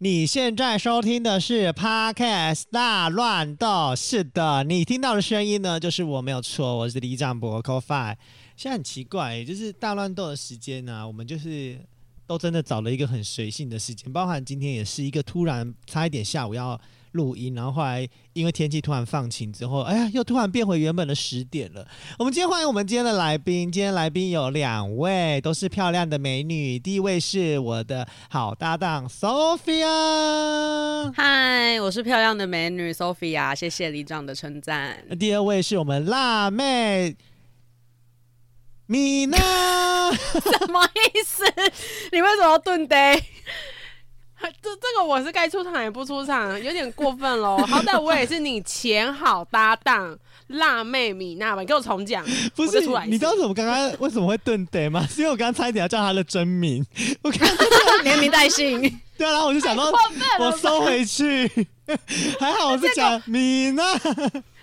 你现在收听的是 Podcast 大乱斗，是的，你听到的声音呢，就是我没有错，我是李长博 c o f i。现在很奇怪，就是大乱斗的时间呢、我们就是都真的找了一个很随性的时间，包含今天也是一个突然差一点下午要。录音，然后后来因为天气突然放晴之后，哎呀，又突然变回原本的十点了。我们今天欢迎我们今天的来宾，今天来宾有两位，都是漂亮的美女。第一位是我的好搭档 Sophia，嗨，我是漂亮的美女 Sophia，谢谢李长的称赞。第二位是我们辣妹米娜，什么意思？你为什么要顿呆？这这个我是该出场也不出场，有点过分喽。好歹我也是你前好搭档辣妹米娜吧，你给我重讲。不是，你知道怎么刚刚为什么会顿呆吗？是因为我刚刚差一点要叫他的真名，我看连名带姓。对啊，然后我就想到我收回去，还好我是讲米娜。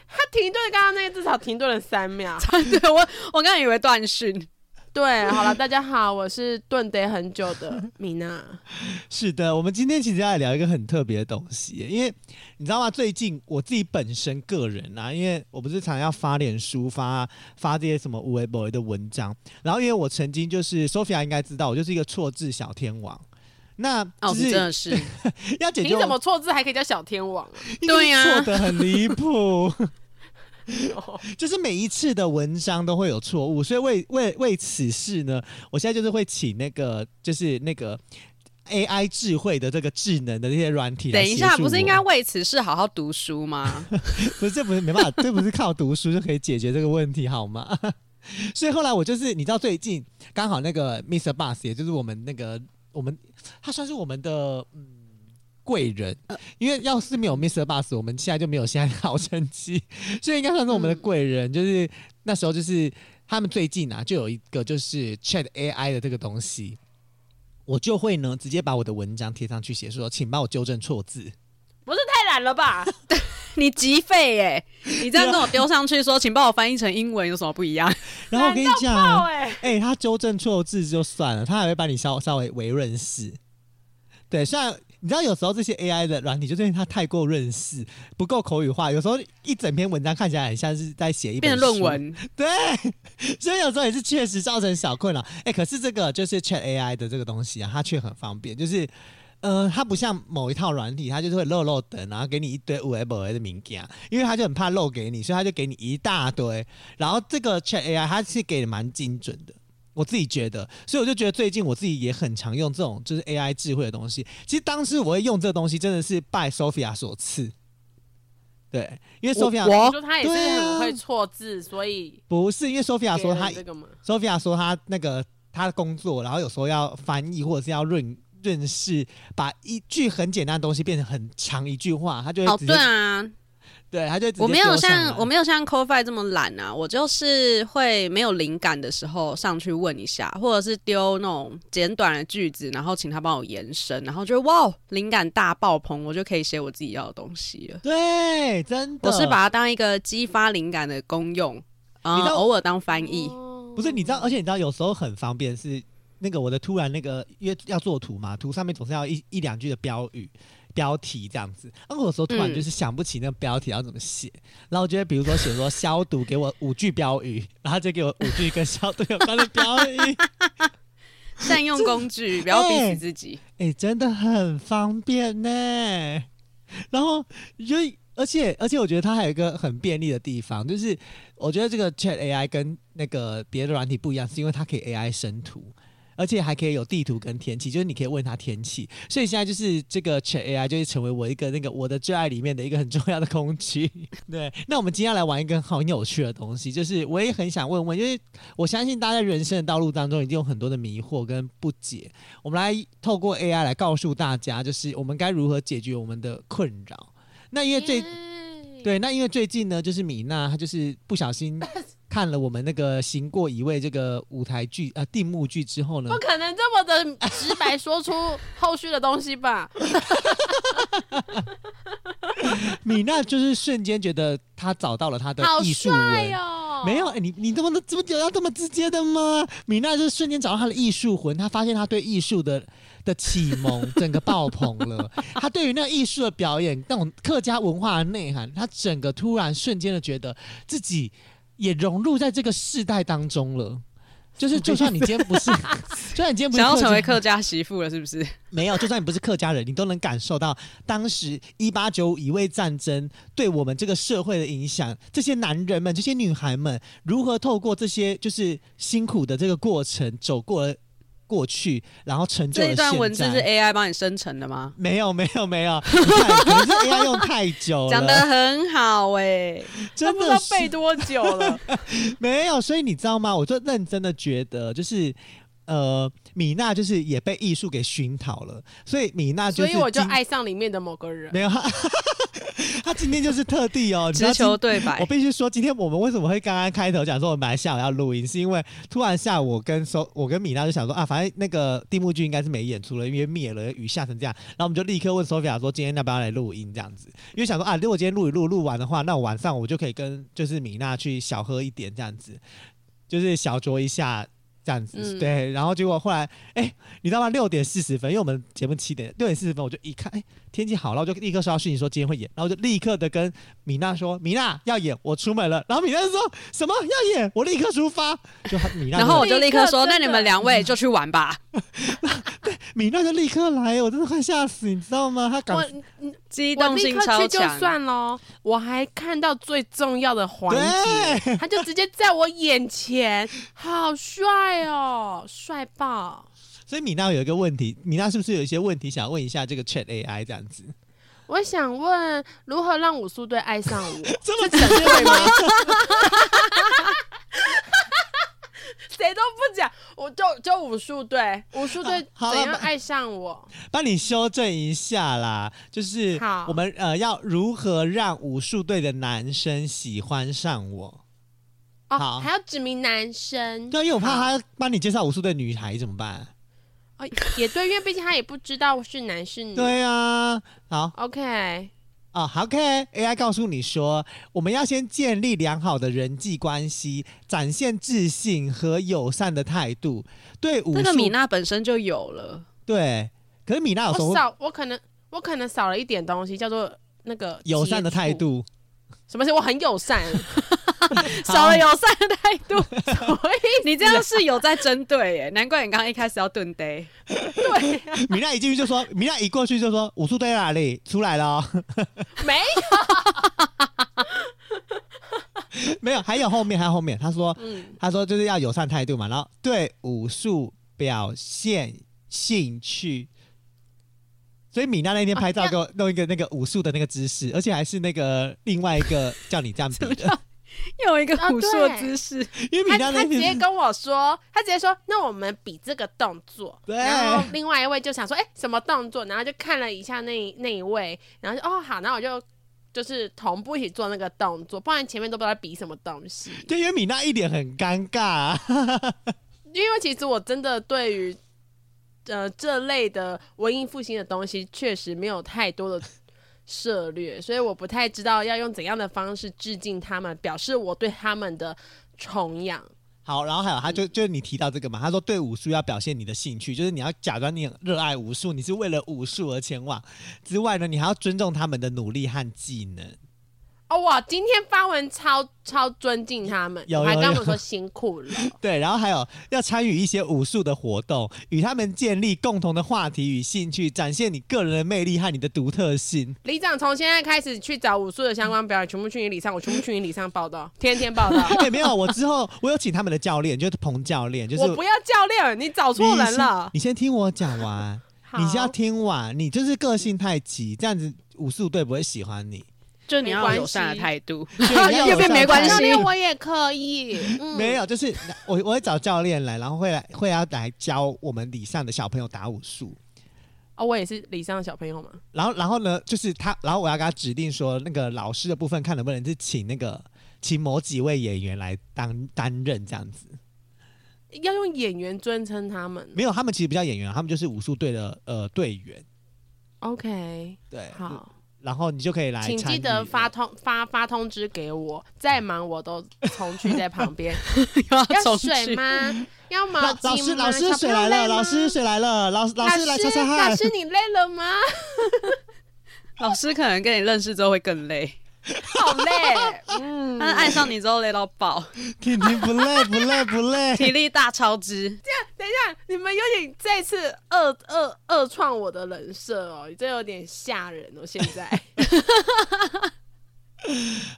他停顿，刚刚那个至少停顿了三秒。对我，我刚刚以为断讯。对，好了，大家好，我是顿得很久的米娜。是的，我们今天其实要来聊一个很特别的东西，因为你知道吗？最近我自己本身个人啊，因为我不是常常要发脸书发发这些什么无为 boy 的文章，然后因为我曾经就是 Sophia 应该知道，我就是一个错字小天王。那哦，真的是 要解决，你怎么错字还可以叫小天王？对呀，错的很离谱。就是每一次的文章都会有错误，所以为为为此事呢，我现在就是会请那个就是那个 AI 智慧的这个智能的这些软体。等一下，不是应该为此事好好读书吗？不是，这不是没办法，这不是靠读书就可以解决这个问题好吗？所以后来我就是，你知道最近刚好那个 Mr. Bus，也就是我们那个我们他算是我们的嗯。贵人，因为要是没有 Mr. Bus，我们现在就没有现在的好成绩，所以应该算是我们的贵人。就是那时候，就是他们最近啊，就有一个就是 Chat AI 的这个东西，我就会呢直接把我的文章贴上去，写说，请帮我纠正错字。不是太懒了吧？你急废耶！你这样跟我丢上去说，请帮我翻译成英文，有什么不一样？然后我跟你讲，哎、欸，他纠正错字就算了，他还会把你稍稍微微润饰。对，虽然。你知道有时候这些 AI 的软体，就是因为它太过认识，不够口语化，有时候一整篇文章看起来很像是在写一篇论文。对，所以有时候也是确实造成小困扰。哎、欸，可是这个就是 Chat AI 的这个东西啊，它却很方便，就是呃，它不像某一套软体，它就是会漏漏等，然后给你一堆 web 的名件，因为它就很怕漏给你，所以它就给你一大堆。然后这个 Chat AI 它是给的蛮精准的。我自己觉得，所以我就觉得最近我自己也很常用这种就是 AI 智慧的东西。其实当时我会用这个东西，真的是拜 Sophia 所赐。对，因为 Sophia 我说他也是很会错字，啊、所以不是因为 Sophia 说他 Sophia 说他那个他的工作，然后有时候要翻译或者是要润润饰，把一句很简单的东西变成很长一句话，他就会哦、对啊。对，他就我没有像我没有像 CoFi 这么懒啊，我就是会没有灵感的时候上去问一下，或者是丢那种简短的句子，然后请他帮我延伸，然后就哇，灵感大爆棚，我就可以写我自己要的东西了。对，真的，我是把它当一个激发灵感的功用，啊、嗯，偶尔当翻译。不是，你知道，而且你知道，有时候很方便是那个我的突然那个，因为要做图嘛，图上面总是要一一两句的标语。标题这样子，那我有时候突然就是想不起那个标题要怎么写，嗯、然后我觉得比如说写说 消毒，给我五句标语，然后就给我五句跟消毒有关的标语。善用工具，不要逼死自己。哎、欸欸，真的很方便呢。然后就而且而且我觉得它还有一个很便利的地方，就是我觉得这个 Chat AI 跟那个别的软体不一样，是因为它可以 AI 生图。而且还可以有地图跟天气，就是你可以问他天气，所以现在就是这个 Chat AI 就会成为我一个那个我的最爱里面的一个很重要的工具。对，那我们今天来玩一个很有趣的东西，就是我也很想问问，因为我相信大家人生的道路当中一定有很多的迷惑跟不解，我们来透过 AI 来告诉大家，就是我们该如何解决我们的困扰。那因为最对，那因为最近呢，就是米娜她就是不小心。看了我们那个行过一位这个舞台剧呃定目剧之后呢，不可能这么的直白说出后续的东西吧？米娜就是瞬间觉得她找到了她的艺术文，没有，哎、欸，你你怎么这么就要这么直接的吗？米娜就是瞬间找到她的艺术魂，她发现她对艺术的的启蒙 整个爆棚了。她对于那个艺术的表演，那种客家文化的内涵，她整个突然瞬间的觉得自己也融入在这个世代当中了。就是，就算你今天不是，就算你今天不是想要成为客家媳妇了，是不是？没有，就算你不是客家人，你都能感受到当时一八九五乙未战争对我们这个社会的影响。这些男人们，这些女孩们，如何透过这些就是辛苦的这个过程走过了。过去，然后成就了现在。这一段文字是 AI 帮你生成的吗？没有，没有，没有，可能是 AI 用太久了。讲得很好哎、欸，真的不知道背多久了。没有，所以你知道吗？我就认真的觉得，就是呃，米娜就是也被艺术给熏陶了，所以米娜就是，所以我就爱上里面的某个人。没有。他 今天就是特地哦，直球对白。我必须说，今天我们为什么会刚刚开头讲说我们本来下午要录音，是因为突然下午我跟收我跟米娜就想说啊，反正那个地幕剧应该是没演出了，因为灭了，雨下成这样，然后我们就立刻问 Sophia 说今天要不要来录音这样子，因为想说啊，如果今天录一录录完的话，那我晚上我就可以跟就是米娜去小喝一点这样子，就是小酌一下。这样子、嗯、对，然后结果后来，哎、欸，你知道吗？六点四十分，因为我们节目七点，六点四十分我就一看，哎、欸，天气好了，我就立刻收到讯息说今天会演，然后就立刻的跟米娜说，米娜要演，我出门了。然后米娜就说什么要演，我立刻出发。就米娜，然后我就立刻说，那你们两位就去玩吧。对，米娜就立刻来，我真的快吓死，你知道吗？他赶。机动性超强，我立刻去就算喽，我还看到最重要的环节，他就直接在我眼前，好帅哦，帅爆！所以米娜有一个问题，米娜是不是有一些问题想要问一下这个 Chat AI 这样子？我想问，如何让武术队爱上我？这么直接吗？谁都不讲，我就就武术队，武术队怎样爱上我？帮你修正一下啦，就是我们呃要如何让武术队的男生喜欢上我？哦，好，还要指明男生。对，因为我怕他帮你介绍武术队女孩怎么办？哦，也对，因为毕竟他也不知道是男是女。对啊，好，OK。哦，好，OK，AI 告诉你说，我们要先建立良好的人际关系，展现自信和友善的态度。对，那个米娜本身就有了。对，可是米娜有时候我少，我可能我可能少了一点东西，叫做那个友善的态度。什么是我很友善？少了友善的态度，所以你这样是有在针对耶？难怪你刚刚一开始要蹲呆。对，米娜一进去就说，米娜一过去就说，武术队在哪里？出来了、哦。没有，没有，还有后面，还有后面。他说，嗯、他说就是要友善态度嘛，然后对武术表现兴趣。所以米娜那天拍照给我弄一个那个武术的那个姿势，而且还是那个另外一个叫你这样比的，有一个武术的姿势。因为米娜那天他，他直接跟我说，他直接说，那我们比这个动作。对。然后另外一位就想说，哎、欸，什么动作？然后就看了一下那那一位，然后就哦好，然后我就就是同步一起做那个动作，不然前面都不知道比什么东西。对，因为米娜一脸很尴尬、啊，因为其实我真的对于。呃，这类的文艺复兴的东西确实没有太多的涉略，所以我不太知道要用怎样的方式致敬他们，表示我对他们的崇仰。好，然后还有，他就就是你提到这个嘛，他说对武术要表现你的兴趣，就是你要假装你很热爱武术，你是为了武术而前往之外呢，你还要尊重他们的努力和技能。哦哇！今天发文超超尊敬他们，有有有还跟他们说辛苦了。对，然后还有要参与一些武术的活动，与他们建立共同的话题与兴趣，展现你个人的魅力和你的独特性。李长从现在开始去找武术的相关表演，全部去你里上，我全部去你里上报道，天天报道。对，没有，我之后我有请他们的教练，就是彭教练，就是我不要教练，你找错人了。你先，你先听我讲完，你先要听完，你就是个性太急，这样子武术队不会喜欢你。就你要友善的态度，右边 没关系，教练我也可以。嗯、没有，就是我我会找教练来，然后会来会要来教我们礼上的小朋友打武术。哦，我也是礼上的小朋友嘛。然后然后呢，就是他，然后我要给他指定说，那个老师的部分，看能不能是请那个请某几位演员来当担任这样子。要用演员尊称他们？没有，他们其实不叫演员，他们就是武术队的呃队员。OK，对，好。然后你就可以来。请记得发通发发通知给我，再忙我都从去在旁边。要水吗？要毛巾吗？老师，老师，水来了，老师，水来了，老老师来擦擦汗。老师，你累了吗？老师可能跟你认识之后会更累。好累，嗯，但是爱上你之后累到爆。婷婷不累不累不累，体力大超支。这样，等一下，你们有点再次二二二创我的人设哦，这有点吓人哦。现在，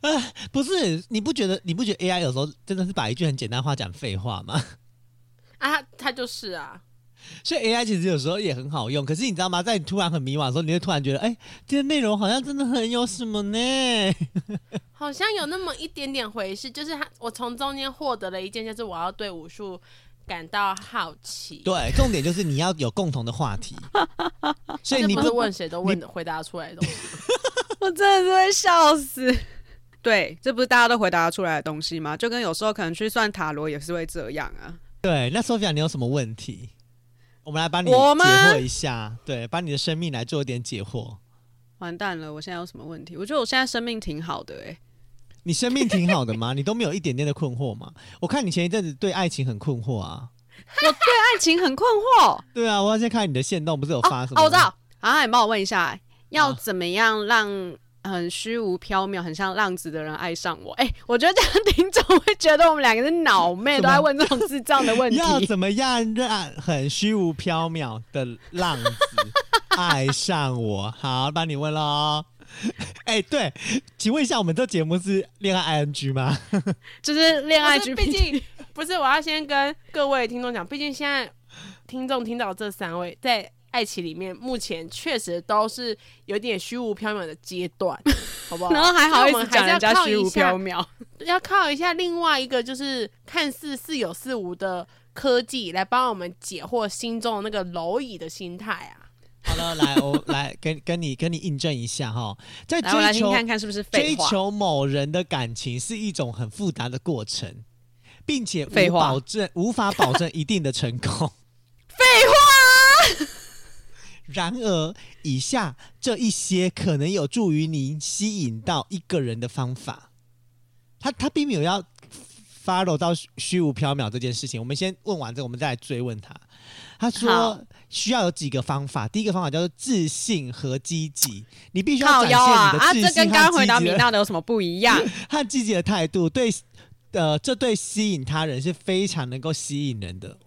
呃，不是，你不觉得你不觉得 AI 有时候真的是把一句很简单话讲废话吗？啊，他就是啊。所以 AI 其实有时候也很好用，可是你知道吗？在你突然很迷茫的时候，你会突然觉得，哎、欸，这些内容好像真的很有什么呢？好像有那么一点点回事，就是他，我从中间获得了一件，就是我要对武术感到好奇。对，重点就是你要有共同的话题，所以你不是问谁都问回答出来的东西。我真的是会笑死。对，这不是大家都回答出来的东西吗？就跟有时候可能去算塔罗也是会这样啊。对，那 Sophia，你有什么问题？我们来帮你解惑一下，对，帮你的生命来做一点解惑。完蛋了，我现在有什么问题？我觉得我现在生命挺好的，哎，你生命挺好的吗？你都没有一点点的困惑吗？我看你前一阵子对爱情很困惑啊。我对爱情很困惑。对啊，我要先看你的线动，不是有发什么？哦，我知道。啊，你帮我问一下，要怎么样让？很虚无缥缈，很像浪子的人爱上我。哎、欸，我觉得这样听众会觉得我们两个是脑妹，都在问这种智障的问题。要怎么样让很虚无缥缈的浪子爱上我？好，帮你问喽。哎、欸，对，请问一下，我们这节目是恋爱 ING 吗？就是恋爱 G。毕竟不是，我要先跟各位听众讲，毕竟现在听众听到这三位在。爱情里面目前确实都是有点虚无缥缈的阶段，好不好？然后还好意思讲人家虚无缥缈，要靠一下另外一个就是看似似有似无的科技来帮我们解惑心中的那个蝼蚁的心态啊！好了，来，我 来跟跟你跟你印证一下哈，在追求看看是不是追求某人的感情是一种很复杂的过程，并且无保证无法保证一定的成功。废话。然而，以下这一些可能有助于您吸引到一个人的方法。他他并没有要 follow 到虚无缥缈这件事情。我们先问完这个，我们再来追问他。他说需要有几个方法。第一个方法叫做自信和积极。你必须要展现你的自信和积极。啊，这跟刚刚回答米娜的有什么不一样？和积极的态度，对，呃，这对吸引他人是非常能够吸引人的。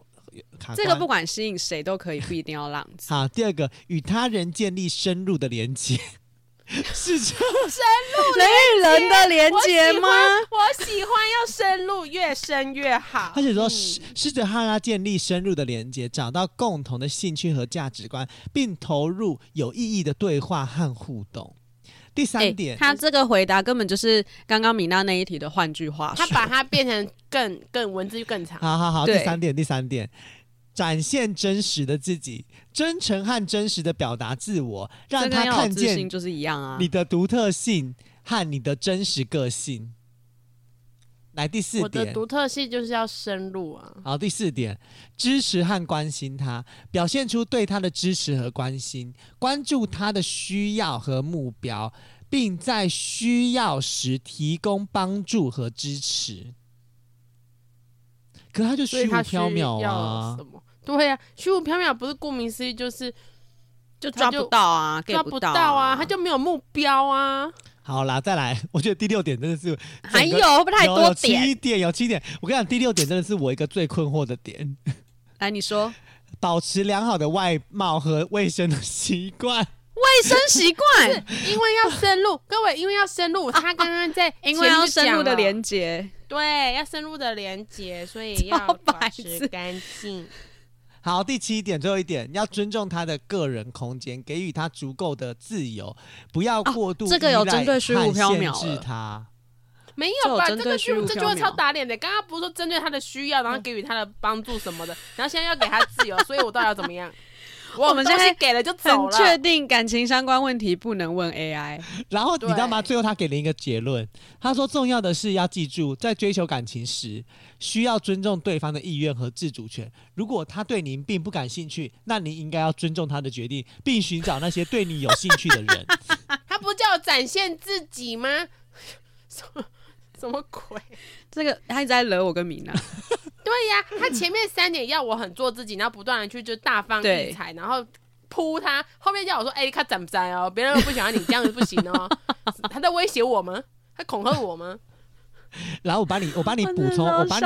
这个不管吸引谁都可以，不一定要浪子。好，第二个，与他人建立深入的连接，是这深入人与人的连接吗？我喜欢要深入，越深越好。而且说，试试着和他建立深入的连接，找到共同的兴趣和价值观，并投入有意义的对话和互动。第三点，欸、他这个回答根本就是刚刚米娜那一题的换句话说，他把它变成更更文字更长。好好好，第三点，第三点，展现真实的自己，真诚和真实的表达自我，让他看见就是一样啊，你的独特性和你的真实个性。来第四点，我的独特性就是要深入啊。好，第四点，支持和关心他，表现出对他的支持和关心，关注他的需要和目标，并在需要时提供帮助和支持。可他就虚无缥缈啊！什么？对呀、啊，虚无缥缈不是顾名思义就是就抓不到啊，抓不到啊，他就没有目标啊。好啦，再来。我觉得第六点真的是还有不太多点，有七点，有七点。我跟你讲，第六点真的是我一个最困惑的点。来，你说，保持良好的外貌和卫生的习惯。卫生习惯，因为要深入，各位，因为要深入。他刚刚在，因为要深入的连接，对，要深入的连接，所以要保持干净。好，第七点，最后一点，要尊重他的个人空间，给予他足够的自由，不要过度这个有针对虚无缥缈限制他。没有吧？这个就这句话超打脸的。刚刚不是说针对他的需要，然后给予他的帮助什么的，然后现在要给他自由，所以我到底要怎么样？我们现在给了就走了。确定感情相关问题不能问 AI。然后你知道吗？最后他给了一个结论，他说重要的是要记住，在追求感情时，需要尊重对方的意愿和自主权。如果他对您并不感兴趣，那您应该要尊重他的决定，并寻找那些对你有兴趣的人。他不叫展现自己吗？什 么什么鬼？这个他一直在惹我跟米娜。对呀，他前面三点要我很做自己，然后不断的去就大放异彩，然后扑他。后面叫我说：“哎、欸，他怎么在哦？别人又不喜欢你这样子不行哦。”他在威胁我吗？他恐吓我吗？然后我帮你，我帮你补充，我帮你，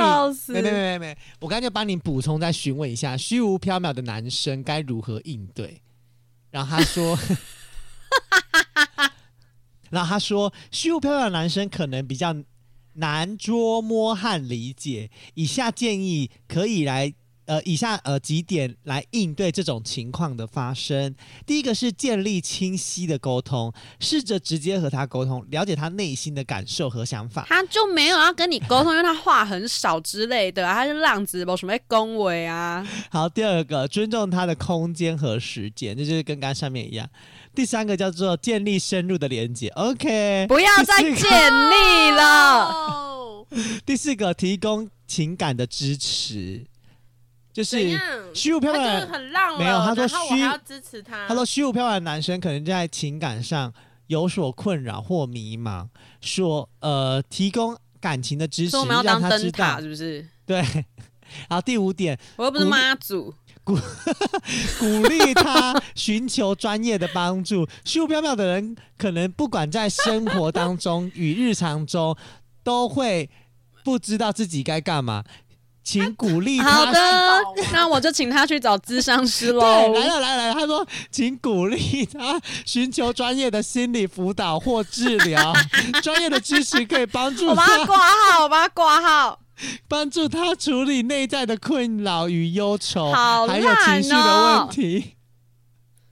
没没没没没，我刚才就帮你补充，再询问一下，虚无缥缈的男生该如何应对？然后他说 然后他说，虚无缥缈的男生可能比较难捉摸和理解。以下建议可以来。呃，以下呃几点来应对这种情况的发生。第一个是建立清晰的沟通，试着直接和他沟通，了解他内心的感受和想法。他就没有要跟你沟通，因为他话很少之类的，他是浪子，不什么恭维啊。好，第二个尊重他的空间和时间，这就是跟刚上面一样。第三个叫做建立深入的连接，OK，不要再建立了。第四个提供情感的支持。就是虚无缥缈，很浪。没有，他说虚，要支持他。他说虚无缥缈的男生可能在情感上有所困扰或迷茫，说呃提供感情的支持，让他知道是不是？对。然后第五点，我又不是妈祖，鼓 鼓励他寻求专业的帮助。虚无缥缈的人可能不管在生活当中与日常中都会不知道自己该干嘛。请鼓励他。好的，那我就请他去找咨商师喽。对，来了来了，他说，请鼓励他寻求专业的心理辅导或治疗，专业的知识可以帮助他。我把他挂号，我把他挂号，帮助他处理内在的困扰与忧愁，好还有情绪的问题。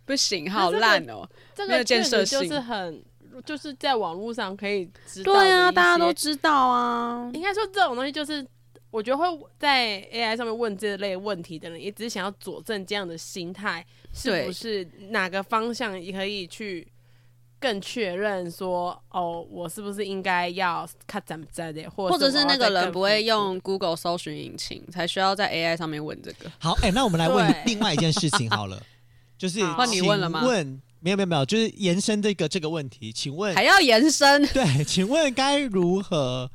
不行，好烂哦，这个建设就是很，就是在网络上可以知道。对啊，大家都知道啊。应该说这种东西就是。我觉得会在 AI 上面问这类问题的人，也只是想要佐证这样的心态是不是哪个方向也可以去更确认说，哦，我是不是应该要看怎么在的，或者，或者是那个人不会用 Google 搜寻引擎，才需要在 AI 上面问这个。好，哎、欸，那我们来问另外一件事情好了，就是换你问了吗？问没有没有没有，就是延伸这个这个问题，请问还要延伸？对，请问该如何？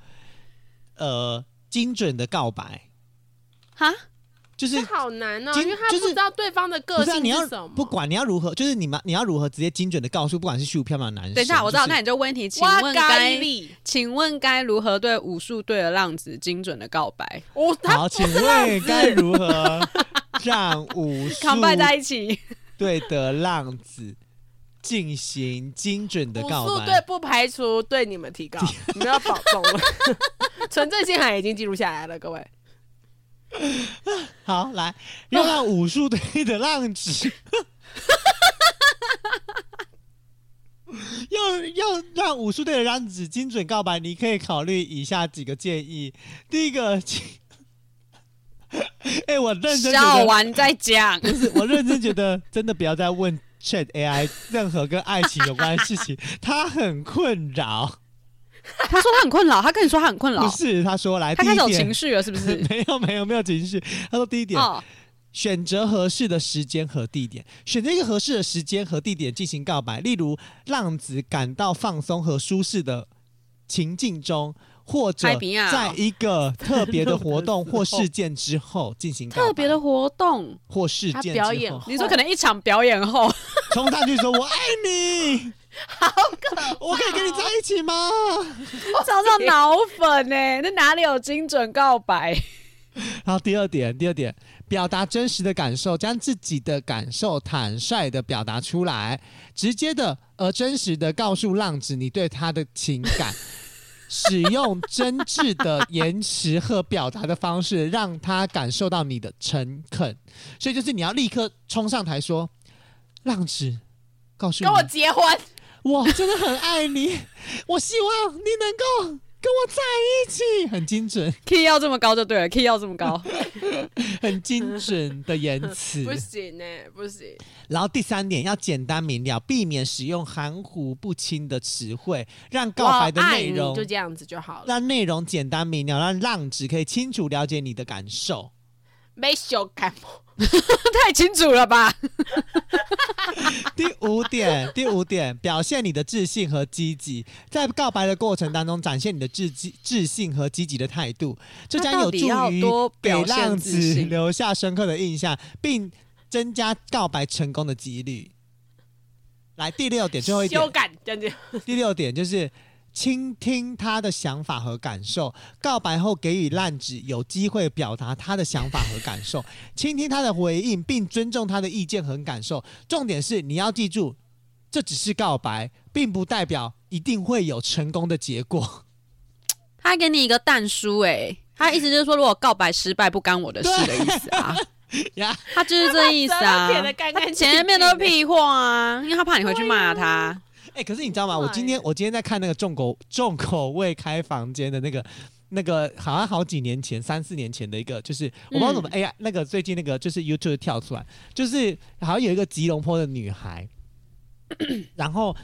呃。精准的告白，哈，就是好难哦，因为他不知道对方的个性是什么。不管你要如何，就是你们你要如何直接精准的告诉，不管是虚无缥缈的男生。等一下，我知道，那你就问题，请问该，请问该如何对武术队的浪子精准的告白？好，请问该如何让武术康拜在一起对的浪子进行精准的告白？武术队不排除对你们提高，你们要保重了。纯正信函已经记录下来了，各位。好，来，要让武术队的浪子，要要让武术队的浪子精准告白，你可以考虑以下几个建议。第一个，哎、欸，我认真笑完再讲。不是，我认真觉得，真的不要再问 Chat AI 任何跟爱情有关的事情，他很困扰。他说他很困扰，他跟你说他很困扰，不是？他说来，他开始有情绪了，是不是？没有，没有，没有情绪。他说第一点，哦、选择合适的时间和地点，选择一个合适的时间和地点进行告白，例如浪子感到放松和舒适的情境中，或者在一个特别的活动 或事件之后进行告白。特别的活动或事件表演，你说可能一场表演后冲上去说“我爱你”。好！我可以跟你在一起吗？找到脑粉呢、欸？那哪里有精准告白？然后，第二点，第二点，表达真实的感受，将自己的感受坦率的表达出来，直接的而真实的告诉浪子你对他的情感，使用真挚的言辞和表达的方式，让他感受到你的诚恳。所以就是你要立刻冲上台说，浪子，告诉你，跟我结婚。我真的很爱你，我希望你能够跟我在一起，很精准，key 要这么高就对了，key 要这么高，很精准的言辞，不行呢，不行。然后第三点要简单明了，避免使用含糊不清的词汇，让告白的内容就这样子就好了，让内容简单明了，让浪子可以清楚了解你的感受。没修改 太清楚了吧？第五点，第五点，表现你的自信和积极，在告白的过程当中展现你的自自信和积极的态度，这将有助于给浪子留下深刻的印象，并增加告白成功的几率。来，第六点，最后一点，第六点就是。倾听他的想法和感受，告白后给予浪子有机会表达他的想法和感受，倾听他的回应，并尊重他的意见和感受。重点是你要记住，这只是告白，并不代表一定会有成功的结果。他给你一个蛋书，哎，他意思就是说，如果告白失败，不干我的事的意思啊。呀，他就是这意思啊。前面都是屁话啊，因为他怕你回去骂他。哎、欸，可是你知道吗？我今天我今天在看那个重口 重口味开房间的那个那个，好像好几年前三四年前的一个，就是我不知道怎么哎呀、嗯、那个最近那个就是 YouTube 跳出来，就是好像有一个吉隆坡的女孩，然后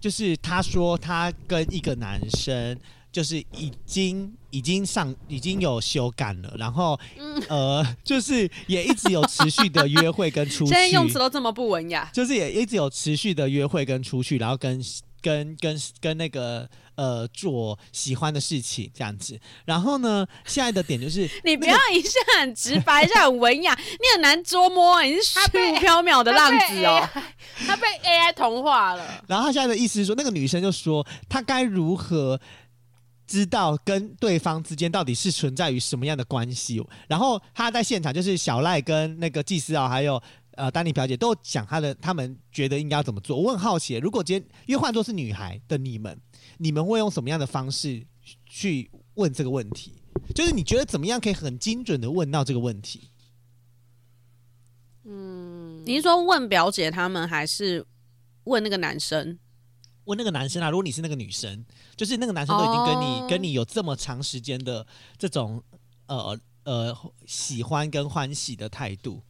就是她说她跟一个男生。就是已经已经上已经有修改了，然后、嗯、呃，就是也一直有持续的约会跟出去。现在用词都这么不文雅。就是也一直有持续的约会跟出去，然后跟跟跟跟那个呃做喜欢的事情这样子。然后呢，现在的点就是 你不要一下很直白，一下很文雅，你很难捉摸，你是虚无缥缈的浪子哦。他被 AI 同化了。然后他现在的意思是说，那个女生就说她该如何。知道跟对方之间到底是存在于什么样的关系，然后他在现场就是小赖跟那个祭司啊，还有呃丹尼表姐都讲他的，他们觉得应该要怎么做。我很好奇，如果今天因为换作是女孩的你们，你们会用什么样的方式去问这个问题？就是你觉得怎么样可以很精准的问到这个问题？嗯，你是说问表姐他们，还是问那个男生？问那个男生啊，如果你是那个女生，就是那个男生都已经跟你、oh. 跟你有这么长时间的这种呃呃喜欢跟欢喜的态度。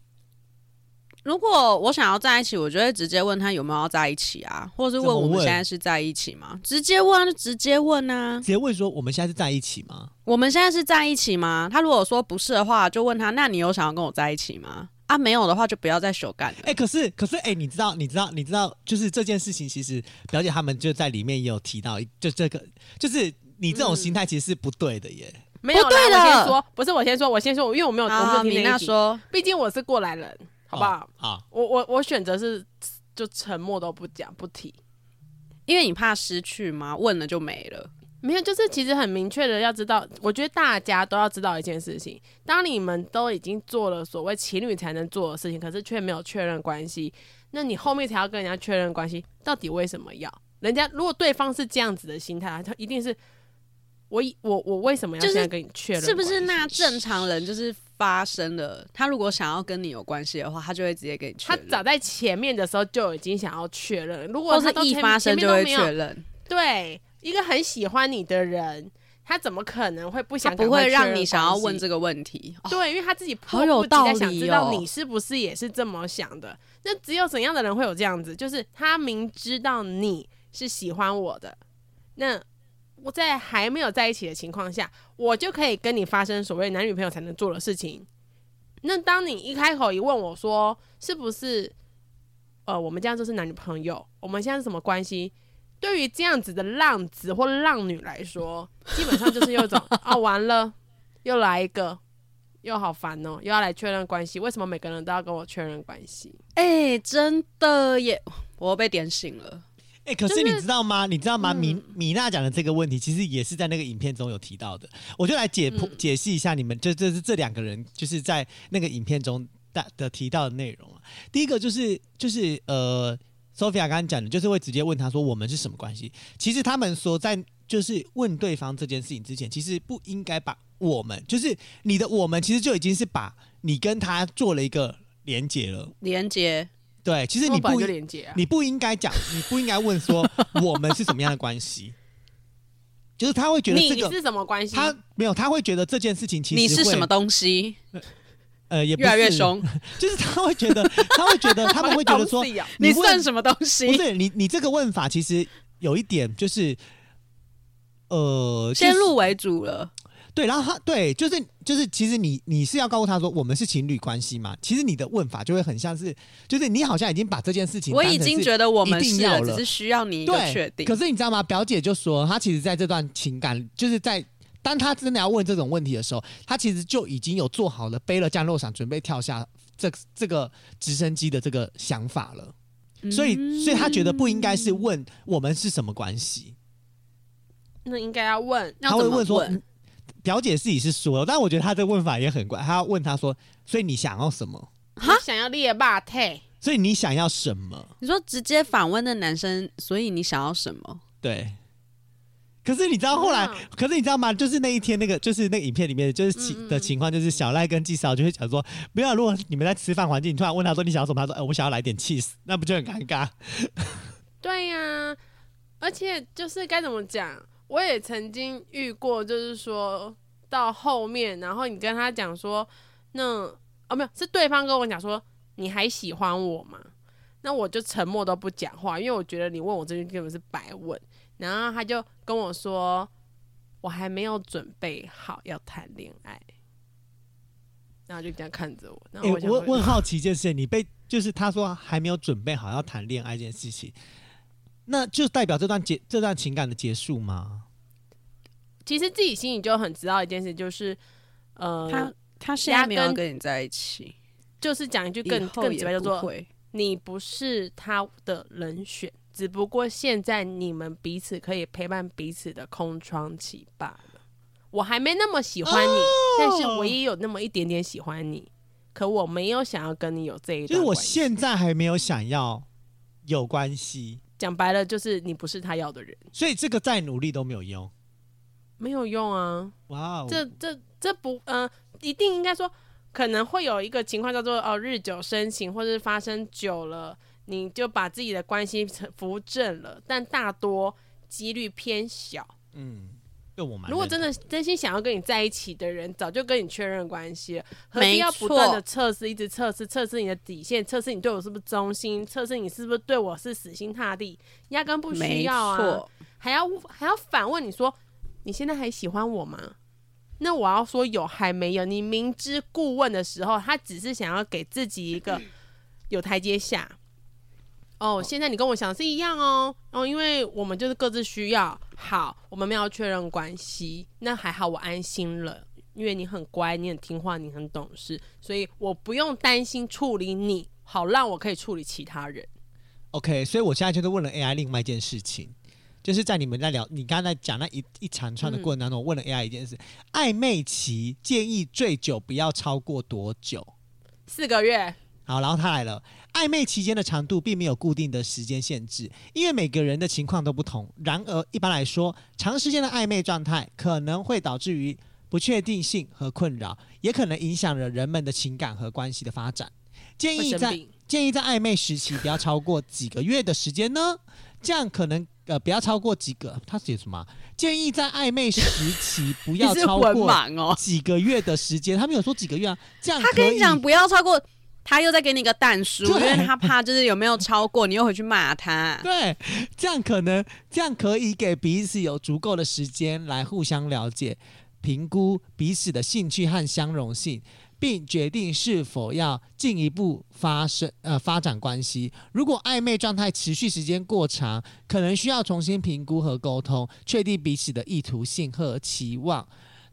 如果我想要在一起，我就会直接问他有没有要在一起啊，或者是问我们现在是在一起吗？直接问就直接问啊，直接问说我们现在是在一起吗？我们现在是在一起吗？他如果说不是的话，就问他，那你有想要跟我在一起吗？啊，没有的话就不要再手干了。哎、欸，可是，可是，哎、欸，你知道，你知道，你知道，就是这件事情，其实表姐他们就在里面也有提到，就这个，就是你这种心态其实是不对的耶。嗯、没有，对的。我先说，不是我先说，我先说，因为我没有，啊、我没有听那说，毕竟我是过来人，好不好？好、哦，我我我选择是就沉默都不讲不提，因为你怕失去吗？问了就没了。没有，就是其实很明确的要知道，我觉得大家都要知道一件事情：当你们都已经做了所谓情侣才能做的事情，可是却没有确认关系，那你后面才要跟人家确认关系，到底为什么要？人家如果对方是这样子的心态，他一定是我我我为什么要现在跟你确认？就是，是不是那正常人就是发生了？他如果想要跟你有关系的话，他就会直接跟你确认。他早在前面的时候就已经想要确认，如果他是一发生就会确认，对。一个很喜欢你的人，他怎么可能会不想？不会让你想要问这个问题。对，因为他自己迫不及待想知道你是不是也是这么想的。那只有怎样的人会有这样子？就是他明知道你是喜欢我的，那我在还没有在一起的情况下，我就可以跟你发生所谓男女朋友才能做的事情。那当你一开口一问我说，是不是？呃，我们这样就是男女朋友？我们现在是什么关系？对于这样子的浪子或浪女来说，基本上就是有一种 啊、哦，完了，又来一个，又好烦哦，又要来确认关系。为什么每个人都要跟我确认关系？哎、欸，真的耶，我被点醒了。哎、欸，可是你知道吗？就是、你知道吗？米米娜讲的这个问题，其实也是在那个影片中有提到的。我就来解剖、嗯、解析一下你们，就这是这两个人就是在那个影片中的的提到的内容啊。第一个就是就是呃。Sophia 刚刚讲的，就是会直接问他说：“我们是什么关系？”其实他们说，在就是问对方这件事情之前，其实不应该把我们，就是你的我们，其实就已经是把你跟他做了一个连接了。连接，对，其实你不连接啊，你不应该讲，你不应该问说我们是什么样的关系。就是他会觉得这个你是什么关系？他没有，他会觉得这件事情其实你是什么东西？呃，也不越来越凶，就是他会觉得，他会觉得，他们会觉得说，你算什么东西？不是你，你这个问法其实有一点就是，呃，先入为主了。对，然后他对，就是就是，其实你你是要告诉他说我们是情侣关系嘛？其实你的问法就会很像是，就是你好像已经把这件事情，我已经觉得我们是了，只是需要你一个确定。可是你知道吗？表姐就说，她其实在这段情感，就是在当他真的要问这种问题的时候，他其实就已经有做好了背了降落伞准备跳下这这个直升机的这个想法了。所以，所以他觉得不应该是问我们是什么关系。那应该要问，他会问说，表姐自己是说，但我觉得他这问法也很怪。他要问他说，所以你想要什么？他想要猎霸退，所以你想要什么？你说直接反问的男生，所以你想要什么？对。可是你知道后来，嗯、可是你知道吗？就是那一天那个，就是那个影片里面，就是情的情况，就是小赖跟纪少就会讲说，不要，如果你们在吃饭环境，你突然问他说你想要什么，他说，哎、欸，我想要来点 cheese，那不就很尴尬？对呀、啊，而且就是该怎么讲？我也曾经遇过，就是说到后面，然后你跟他讲说，那哦没有，是对方跟我讲说，你还喜欢我吗？那我就沉默都不讲话，因为我觉得你问我这句根本是白问。然后他就跟我说，我还没有准备好要谈恋爱，然后就这样看着我。然后我、欸、我我很好奇一件事，你被就是他说还没有准备好要谈恋爱这件事情。那就代表这段结这段情感的结束吗？其实自己心里就很知道一件事，就是呃，他他现在没有跟你在一起，就是讲一句更更直白，叫做你不是他的人选，只不过现在你们彼此可以陪伴彼此的空窗期罢了。我还没那么喜欢你，哦、但是我也有那么一点点喜欢你，可我没有想要跟你有这一段，就是我现在还没有想要有关系。讲白了，就是你不是他要的人，所以这个再努力都没有用，没有用啊！哇 Wow，这这这不，嗯、呃，一定应该说，可能会有一个情况叫做哦，日久生情，或者是发生久了，你就把自己的关系扶正了，但大多几率偏小，嗯。如果真的真心想要跟你在一起的人，早就跟你确认关系了，何必要不断的测试，一直测试，测试你的底线，测试你对我是不是忠心，测试你是不是对我是死心塌地，压根不需要啊，还要还要反问你说，你现在还喜欢我吗？那我要说有还没有？你明知故问的时候，他只是想要给自己一个有台阶下。哦，现在你跟我想的是一样哦，哦，因为我们就是各自需要，好，我们没有确认关系，那还好，我安心了，因为你很乖，你很听话，你很懂事，所以我不用担心处理你，好让我可以处理其他人。OK，所以我现在就是问了 AI 另外一件事情，就是在你们在聊，你刚才讲那一一长串的过程当中，嗯、我问了 AI 一件事，暧昧期建议最久不要超过多久？四个月。好，然后他来了。暧昧期间的长度并没有固定的时间限制，因为每个人的情况都不同。然而，一般来说，长时间的暧昧状态可能会导致于不确定性和困扰，也可能影响了人们的情感和关系的发展。建议在建议在暧昧时期不要超过几个月的时间呢？这样可能呃不要超过几个。他写什么？建议在暧昧时期不要 超过几个月的时间。他没有说几个月啊？这样他跟你讲不要超过。他又在给你一个但书，对因为他怕就是有没有超过，你又回去骂他。对，这样可能这样可以给彼此有足够的时间来互相了解、评估彼此的兴趣和相容性，并决定是否要进一步发生呃发展关系。如果暧昧状态持续时间过长，可能需要重新评估和沟通，确定彼此的意图性和期望。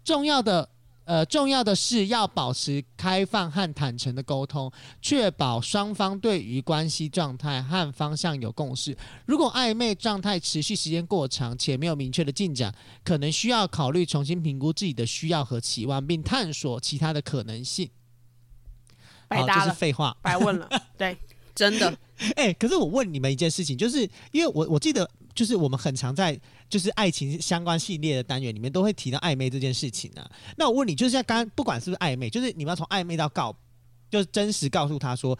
重要的。呃，重要的是要保持开放和坦诚的沟通，确保双方对于关系状态和方向有共识。如果暧昧状态持续时间过长且没有明确的进展，可能需要考虑重新评估自己的需要和期望，并探索其他的可能性。白搭了，这是废话，白问了。对，真的。哎、欸，可是我问你们一件事情，就是因为我我记得。就是我们很常在就是爱情相关系列的单元里面都会提到暧昧这件事情啊。那我问你，就是像刚刚不管是不是暧昧，就是你们要从暧昧到告，就是真实告诉他说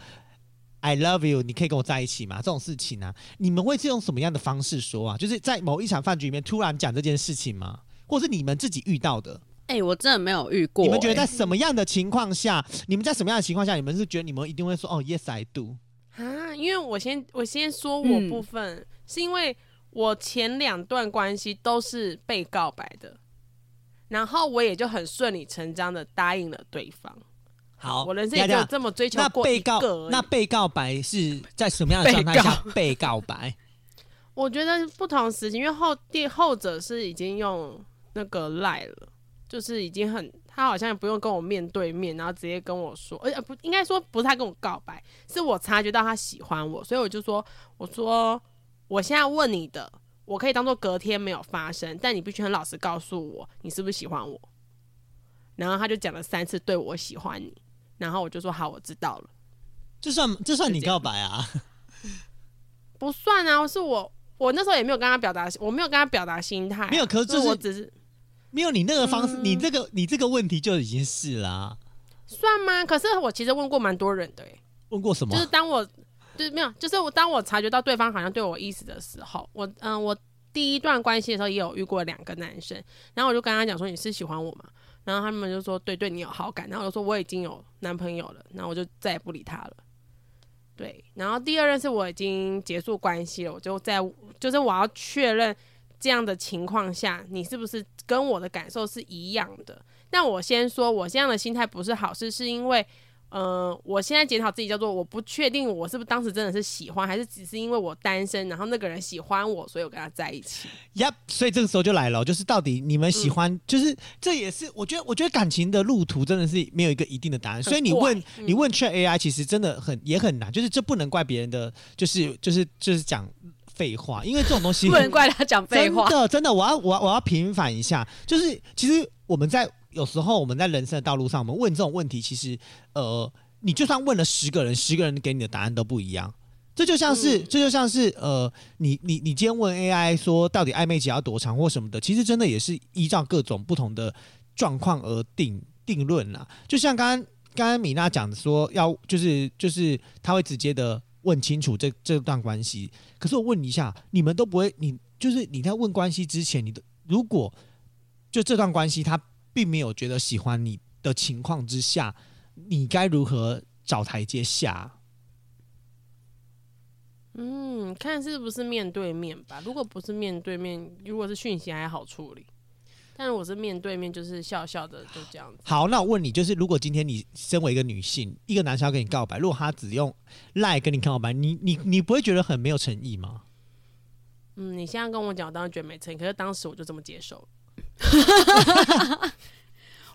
I love you，你可以跟我在一起吗？这种事情呢、啊，你们会是用什么样的方式说啊？就是在某一场饭局里面突然讲这件事情吗？或是你们自己遇到的？哎、欸，我真的没有遇过、欸。你们觉得在什么样的情况下？你们在什么样的情况下？你们是觉得你们一定会说哦，Yes I do 啊？因为我先我先说我部分，嗯、是因为。我前两段关系都是被告白的，然后我也就很顺理成章的答应了对方。好，我人生也就这么追求过那被告，那被告白是在什么样的状态下被告白？我觉得不同时期，因为后第后者是已经用那个赖了，就是已经很他好像也不用跟我面对面，然后直接跟我说，而且不应该说不是他跟我告白，是我察觉到他喜欢我，所以我就说，我说我现在问你的，我可以当做隔天没有发生，但你必须很老实告诉我，你是不是喜欢我？然后他就讲了三次对我喜欢你。然后我就说好，我知道了。这算这算你告白啊？不算啊，是我我那时候也没有跟他表达，我没有跟他表达心态、啊。没有，可是、就是、我只是没有你那个方式，嗯、你这个你这个问题就已经是啦、啊。算吗？可是我其实问过蛮多人的、欸，问过什么？就是当我就是没有，就是我当我察觉到对方好像对我意思的时候，我嗯、我第一段关系的时候也有遇过两个男生，然后我就跟他讲说，你是喜欢我吗？然后他们就说对对你有好感，然后我就说我已经有男朋友了，然后我就再也不理他了。对，然后第二任是我已经结束关系了，我就在就是我要确认这样的情况下，你是不是跟我的感受是一样的？那我先说，我这样的心态不是好事，是因为。嗯、呃，我现在检讨自己，叫做我不确定我是不是当时真的是喜欢，还是只是因为我单身，然后那个人喜欢我，所以我跟他在一起。呀，所以这个时候就来了，就是到底你们喜欢，嗯、就是这也是我觉得，我觉得感情的路途真的是没有一个一定的答案。所以你问、嗯、你问 ChatAI，其实真的很也很难，就是这不能怪别人的，就是就是就是讲废话，因为这种东西 不能怪他讲废话。真的真的，我要我要我要平反一下，就是其实我们在。有时候我们在人生的道路上，我们问这种问题，其实，呃，你就算问了十个人，十个人给你的答案都不一样。这就像是，这就像是，呃，你你你今天问 AI 说，到底暧昧期要多长或什么的，其实真的也是依照各种不同的状况而定定论啦。就像刚刚刚刚米娜讲的说，要就是就是他会直接的问清楚这这段关系。可是我问你一下，你们都不会，你就是你在问关系之前，你的如果就这段关系他。并没有觉得喜欢你的情况之下，你该如何找台阶下？嗯，看是不是面对面吧。如果不是面对面，如果是讯息还好处理，但是我是面对面，就是笑笑的就这样子。好，那我问你，就是如果今天你身为一个女性，一个男生要跟你告白，如果他只用赖跟你告白，你你你不会觉得很没有诚意吗？嗯，你现在跟我讲，我当然觉得没诚意，可是当时我就这么接受。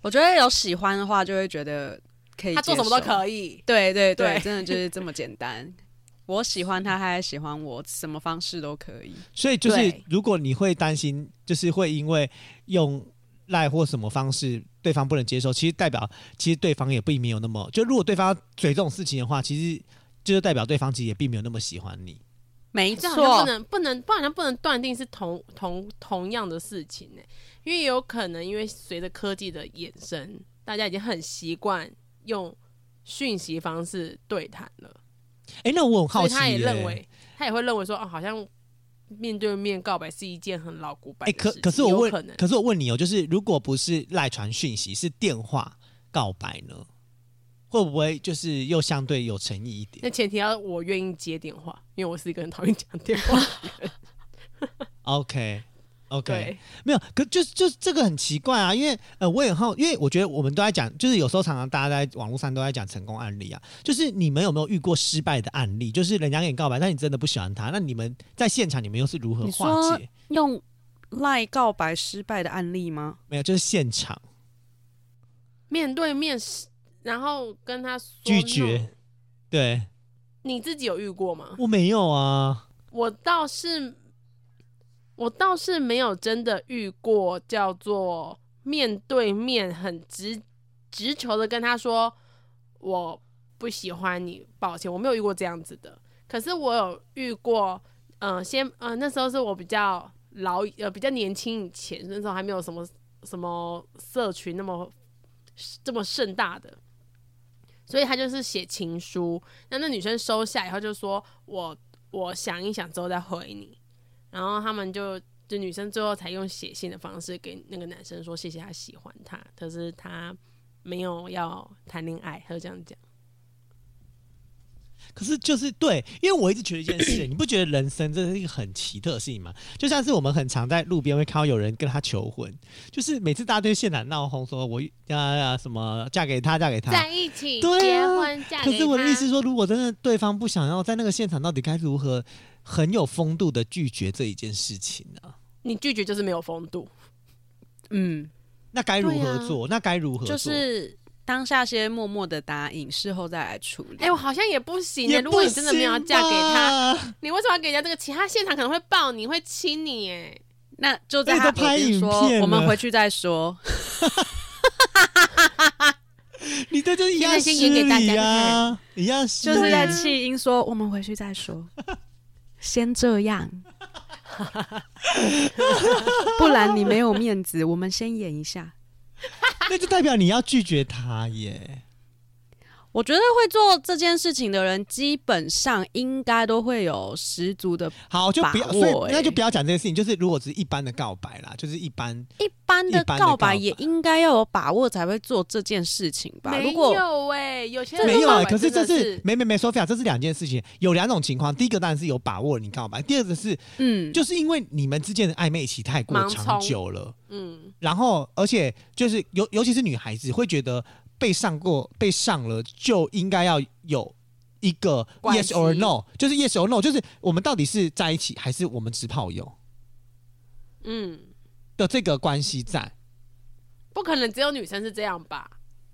我觉得有喜欢的话，就会觉得可以。他做什么都可以。对对对，对真的就是这么简单。我喜欢他，他还喜欢我，什么方式都可以。所以就是，如果你会担心，就是会因为用赖或什么方式，对方不能接受，其实代表其实对方也并没有那么。就如果对方嘴这种事情的话，其实就是代表对方其实也并没有那么喜欢你。没错，不能不能，不好像不能断定是同同同样的事情呢，因为有可能，因为随着科技的衍生，大家已经很习惯用讯息方式对谈了。哎、欸，那我很好奇，他也认为，他也会认为说，哦，好像面对面告白是一件很老古板。哎、欸，可可是我问，可，可是我问你哦，就是如果不是赖传讯息，是电话告白呢？会不会就是又相对有诚意一点？那前提要我愿意接电话，因为我是一个很讨厌讲电话的人。OK OK，没有，可就是就是这个很奇怪啊，因为呃，我也好，因为我觉得我们都在讲，就是有时候常常大家在网络上都在讲成功案例啊，就是你们有没有遇过失败的案例？就是人家跟你告白，但你真的不喜欢他，那你们在现场你们又是如何化解？用赖告白失败的案例吗？没有，就是现场面对面然后跟他说拒绝，对，你自己有遇过吗？我没有啊，我倒是，我倒是没有真的遇过，叫做面对面很直直球的跟他说我不喜欢你，抱歉，我没有遇过这样子的。可是我有遇过，嗯、先，嗯、那时候是我比较老，呃，比较年轻以前，那时候还没有什么什么社群那么这么盛大的。所以他就是写情书，那那女生收下以后就说：“我我想一想之后再回你。”然后他们就就女生最后才用写信的方式给那个男生说：“谢谢他喜欢他，可是他没有要谈恋爱。”他就这样讲。可是就是对，因为我一直觉得一件事，你不觉得人生这是一个很奇特的事情吗？就像是我们很常在路边会看到有人跟他求婚，就是每次大家对现场闹哄，说我要要什么嫁给他，嫁给他，在一起对啊、结婚，嫁给他。可是我的意思说，如果真的对方不想要在那个现场，到底该如何很有风度的拒绝这一件事情呢、啊？你拒绝就是没有风度，嗯，那该如何做？啊、那该如何做？就是。当下先默默的答应，事后再来处理。哎、欸，我好像也不行，也不行。如果你真的没有嫁给他，你为什么要给人家这个其？他现场可能会抱你，会亲你。哎，那就在他旁边说，我们回去再说。你这就一样失礼啊！一样失礼，就是在弃婴说，我们回去再说。先这样，不然你没有面子。我们先演一下。那就代表你要拒绝他耶。我觉得会做这件事情的人，基本上应该都会有十足的好，就不要，所以那就不要讲这件事情。就是如果只是一般的告白啦，就是一般一般的告白也应该要有把握才会做这件事情吧。没有哎、欸，有些人没有哎、欸，可是这是没没没说法，这是两件事情，有两种情况。第一个当然是有把握你告白，第二个是嗯，就是因为你们之间的暧昧期太过长久了，嗯，然后而且就是尤尤其是女孩子会觉得。被上过，被上了就应该要有一个 yes or no，就是 yes or no，就是我们到底是在一起还是我们只炮友？嗯，的这个关系在，不可能只有女生是这样吧？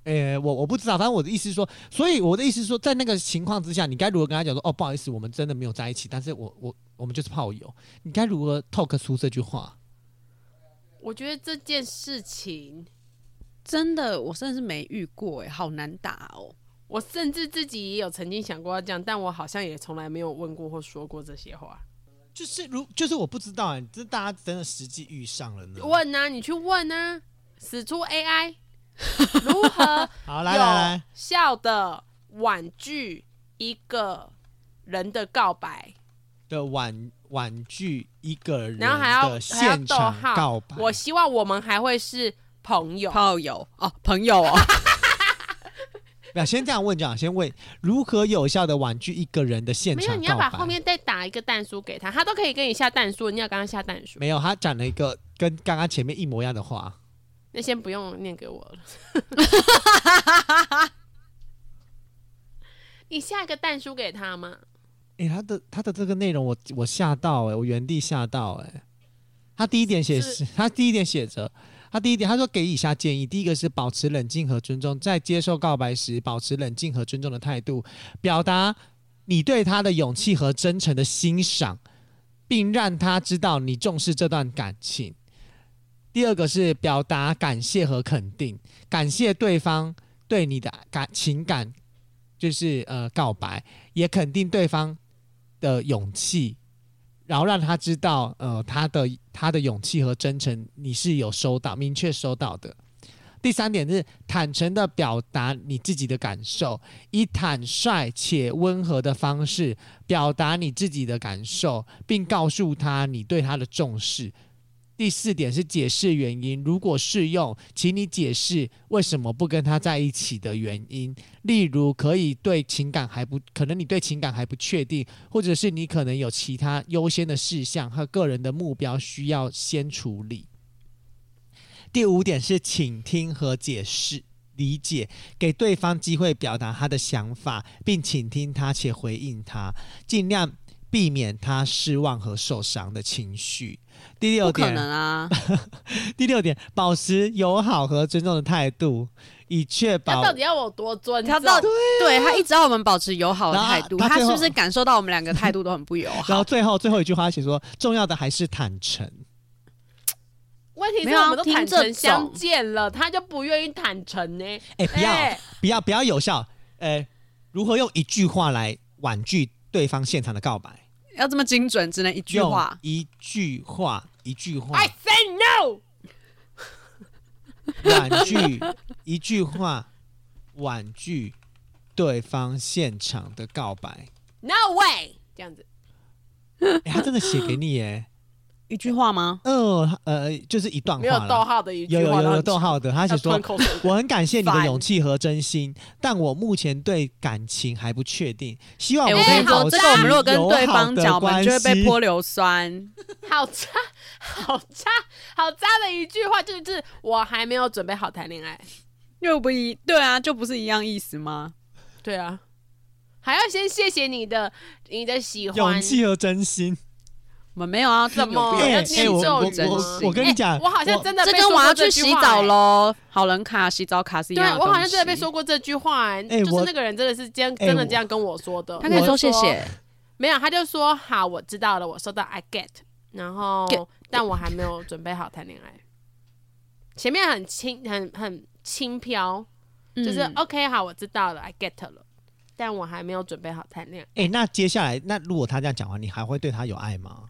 诶、欸，我我不知道，反正我的意思是说，所以我的意思是说，在那个情况之下，你该如何跟他讲说，哦，不好意思，我们真的没有在一起，但是我我我们就是炮友，你该如何 talk 出这句话？我觉得这件事情。真的，我甚至没遇过，哎，好难打哦。我甚至自己也有曾经想过要这样，但我好像也从来没有问过或说过这些话。就是如，就是我不知道，哎，这大家真的实际遇上了呢？问啊，你去问啊，使出 AI 如何好来来来笑的婉拒一个人的告白的婉婉拒一个人，然后还要的现场告白。我希望我们还会是。朋友，炮友哦，朋友哦。那先这样问讲，先问如何有效的婉拒一个人的现场告白？没有，你要把后面再打一个蛋书给他，他都可以跟你下蛋书，你要刚刚下蛋书。没有，他讲了一个跟刚刚前面一模一样的话。那先不用念给我了。你下一个蛋书给他吗？哎、欸，他的他的这个内容我我吓到哎、欸，我原地吓到哎、欸。他第一点写是，他第一点写着。他第一点，他说给以下建议：第一个是保持冷静和尊重，在接受告白时，保持冷静和尊重的态度，表达你对他的勇气和真诚的欣赏，并让他知道你重视这段感情。第二个是表达感谢和肯定，感谢对方对你的感情感，就是呃告白，也肯定对方的勇气。然后让他知道，呃，他的他的勇气和真诚，你是有收到，明确收到的。第三点是坦诚的表达你自己的感受，以坦率且温和的方式表达你自己的感受，并告诉他你对他的重视。第四点是解释原因，如果适用，请你解释为什么不跟他在一起的原因。例如，可以对情感还不可能，你对情感还不确定，或者是你可能有其他优先的事项和个人的目标需要先处理。第五点是倾听和解释，理解，给对方机会表达他的想法，并倾听他且回应他，尽量避免他失望和受伤的情绪。第六点，不可能啊！第六点，保持友好和尊重的态度，以确保他到底要我多尊重？他到对、他一直要我们保持友好的态度，他，他是不是感受到我们两个态度都很不友好？然后最后最后一句话写说，重要的还是坦诚。问题是我们都坦诚相见了，他就不愿意坦诚呢？哎、欸，不要、欸、不要不要有效！哎、欸，如何用一句话来婉拒对方现场的告白？要这么精准，只能一句话。一句话，一句话。I say no。婉拒一句话，婉拒对方现场的告白。No way，这样子。哎、欸，他真的写给你耶。一句话吗？嗯呃，就是一段话，没有逗号的一句话，有有有逗号的。他是说：“我很感谢你的勇气和真心，但我目前对感情还不确定，希望我们可以保持友好的关系。”这个我们如果跟对方讲，我们就会被泼硫酸。好差，好差，好渣的一句话，就是我还没有准备好谈恋爱，又不一对啊，就不是一样意思吗？对啊，还要先谢谢你的你的喜欢、勇气和真心。我们没有啊，怎么？哎哎，我我我跟你讲，我好像真的这跟我要去洗澡喽，好人卡洗澡卡是一样的。对，我好像真的被说过这句话，哎，就是那个人真的是这样，真的这样跟我说的。他跟你说谢谢，没有，他就说好，我知道了，我收到，I get，然后但我还没有准备好谈恋爱。前面很轻，很很轻飘，就是 OK，好，我知道了，I get 了，但我还没有准备好谈恋爱。哎，那接下来，那如果他这样讲话，你还会对他有爱吗？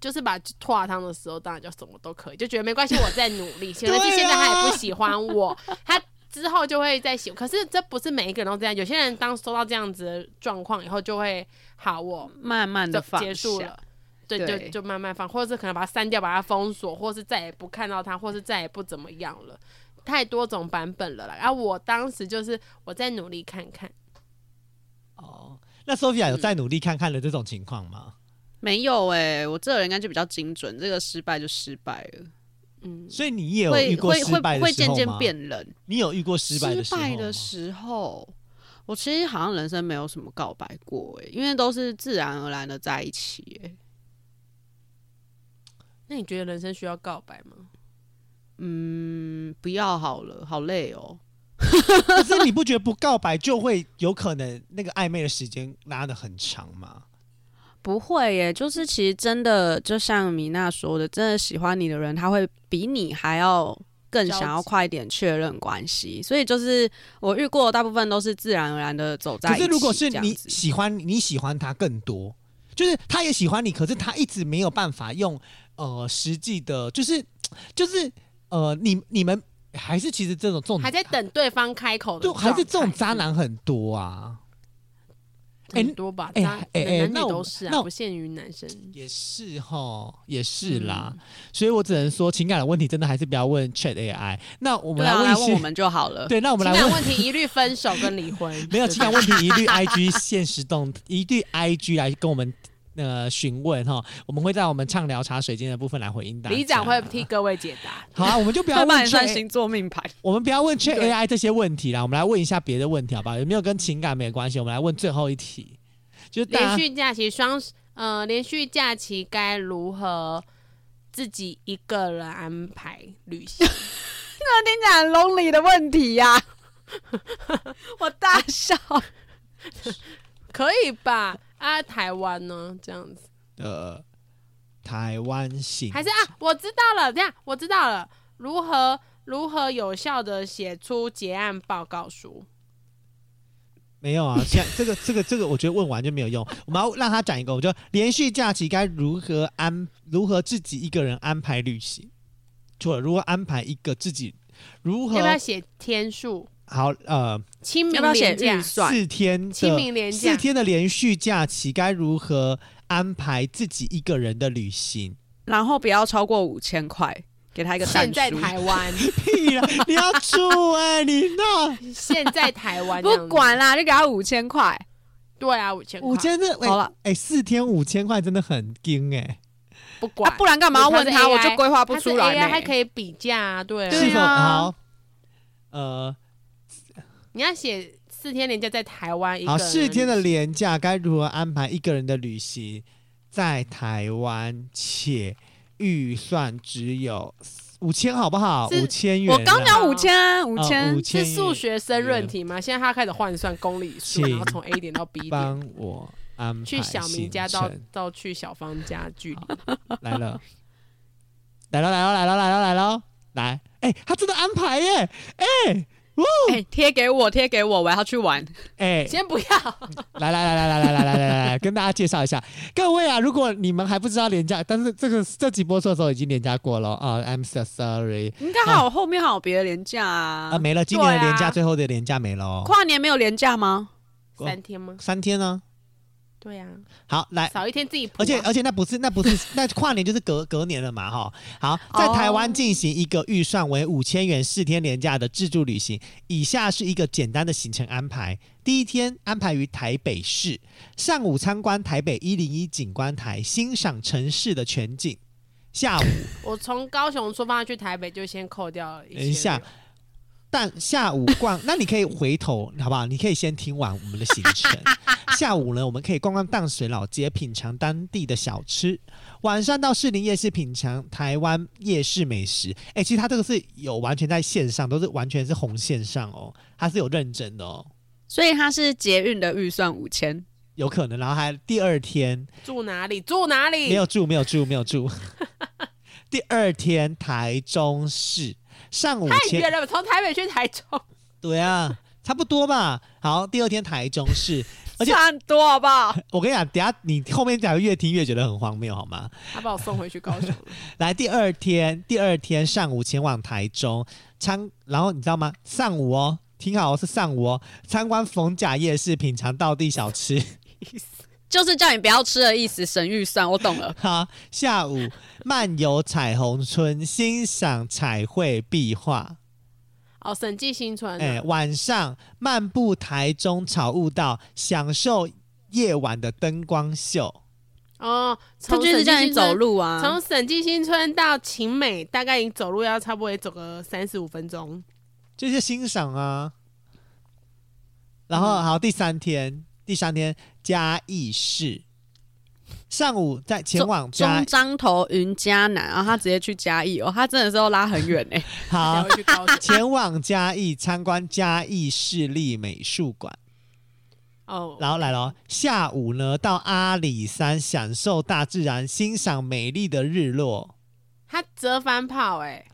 就是把拖汤的时候，当然就什么都可以，就觉得没关系，我在努力。可是现在他也不喜欢我，他之后就会再喜欢。可是这不是每一个人都这样，有些人当收到这样子的状况以后，就会好，我慢慢的结束了，对，就就慢慢放，或者是可能把它删掉，把它封锁，或是再也不看到他，或是再也不怎么样了。太多种版本了啦。然后我当时就是我再努力看看。哦，那 Sophia 有再努力看看的这种情况吗？没有哎、欸，我这个人应该就比较精准，这个失败就失败了。嗯，所以你也有遇过失败的时候吗？会会渐渐变冷。你有遇过失败的时候吗？失败的时候，我其实好像人生没有什么告白过哎、欸，因为都是自然而然的在一起哎、欸。那你觉得人生需要告白吗？嗯，不要好了，好累哦。可是你不觉得不告白就会有可能那个暧昧的时间拉的很长吗？不会耶，就是其实真的，就像米娜说的，真的喜欢你的人，他会比你还要更想要快一点确认关系。所以就是我遇过大部分都是自然而然的走在一起。可是如果是你喜欢，你喜欢他更多，就是他也喜欢你，可是他一直没有办法用呃实际的，就是就是呃，你你们还是其实这种这种还在等对方开口的，就还是这种渣男很多啊。很多吧，哎哎哎，男女都是啊，不限于男生。也是哈，也是啦。所以我只能说，情感的问题真的还是不要问 Chat AI。那我们来问我们就好了。对，那我们来问情感问题，一律分手跟离婚。没有情感问题，一律 IG 现实动，一律 IG 来跟我们呃询问哈。我们会在我们畅聊茶水间的部分来回应大家。李长会替各位解答。好啊，我们就不要问算星座命盘，我们不要问 Chat AI 这些问题啦。我们来问一下别的问题，好不好？有没有跟情感没关系？我们来问最后一题。就是连续假期双呃，连续假期该如何自己一个人安排旅行？那听起来很 lonely 的问题呀、啊！我大笑，可以吧？啊，台湾呢？这样子呃，台湾行还是啊？我知道了，这样我知道了，如何如何有效的写出结案报告书？没有啊，现在 这个这个这个，我觉得问完就没有用。我们要让他讲一个，我就连续假期该如何安，如何自己一个人安排旅行？错了，如何安排一个自己？如何？要不要写天数？好，呃，清明连假四天，清明连假四天的连续假期该如何安排自己一个人的旅行？然后不要超过五千块。给他一个现在台湾 屁啦！你要住哎、欸，你那现在台湾不管啦，就给他五千块。对啊，五千块。五千的好了，哎、欸，四天五千块真的很惊哎、欸。不管、啊，不然干嘛要问他？我就规划不出来、欸。还可以比价、啊，对。是否好？呃，你要写四天连假在台湾一个。好，四天的连假该如何安排一个人的旅行？在台湾且。预算只有五千，好不好？五千元。我刚讲五千，五千。五千是数学申论题吗？现在他开始换算公里数，然后从 A 点到 B 点。帮我安排。去小明家到到去小芳家距离。来了，来了，来了，来了，来了，来了，来！哎，他真的安排耶！哎。哎，贴给我，贴给我，我要去玩。哎，先不要。来来来来来来来来来来，跟大家介绍一下，各位啊，如果你们还不知道廉价，但是这个这集播出的时候已经廉价过了啊，I'm so sorry。应该还有后面还有别的廉价啊？啊，没了，今年的廉价最后的廉价没了。跨年没有廉价吗？三天吗？三天呢？对呀、好，来，少一天自己啊、而且而且那不是那不是 那跨年就是隔隔年了嘛哈。好，在台湾进行一个预算为五千元四天连假的自助旅行，以下是一个简单的行程安排。第一天安排于台北市，上午参观台北一零一景观台，欣赏城市的全景。下午 我从高雄出发去台北就先扣掉了一。等一下。但下午逛，那你可以回头，好不好？你可以先听完我们的行程。下午呢，我们可以逛逛淡水老街，品尝当地的小吃。晚上到士林夜市品尝台湾夜市美食。哎、欸，其实它这个是有完全在线上，都是完全是红线上哦，它是有认证的哦。所以它是捷运的预算五千，有可能。然后还第二天住哪里？住哪里？没有住，没有住，没有住。第二天台中市。上午太远了，从台北去台中。对啊，差不多吧。好，第二天台中市，而且差很多好不好？我跟你讲，等下你后面讲越听越觉得很荒谬，好吗？他把我送回去高雄。来，第二天，第二天上午前往台中参，然后你知道吗？上午哦，听好，是上午哦，参观逢甲夜市，品尝道地小吃，就是叫你不要吃的意思，省预算，我懂了。好，下午。漫游彩虹村，欣赏彩绘壁画。哦，审计新村。哎、欸，晚上漫步台中草悟道，享受夜晚的灯光秀。哦，他就是叫你走路啊。从审计新村到晴美，大概你走路要差不多也走个三十五分钟。就是欣赏啊。然后，嗯、好，第三天，第三天嘉义市。上午在前往中彰投云嘉南，然后他直接去嘉义哦，他真的是要拉很远哎。好，前往嘉义参观嘉义市立美术馆。哦，然后来了，下午呢到阿里山享受大自然，欣赏美丽的日落。他折返跑哎。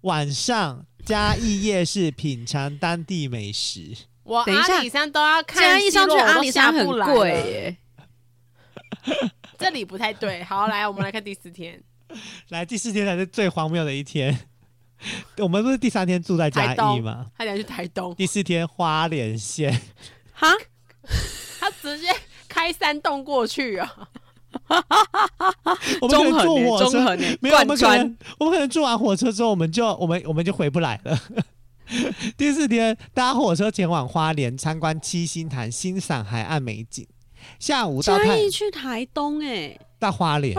晚上嘉义夜市品尝当地美食。我阿里山都要看，嘉义上去阿里山很贵耶。这里不太对，好，来，我们来看第四天。来，第四天才是最荒谬的一天。我们不是第三天住在嘉义吗？他想去台东。第四天花莲县，哈，他直接开山洞过去啊！我们可能坐火车，没有，我们可能我们可能坐完火车之后，我们就我们我们就回不来了。第四天搭火车前往花莲参观七星潭，欣赏海岸美景。下午到嘉义去台东哎、欸，到花莲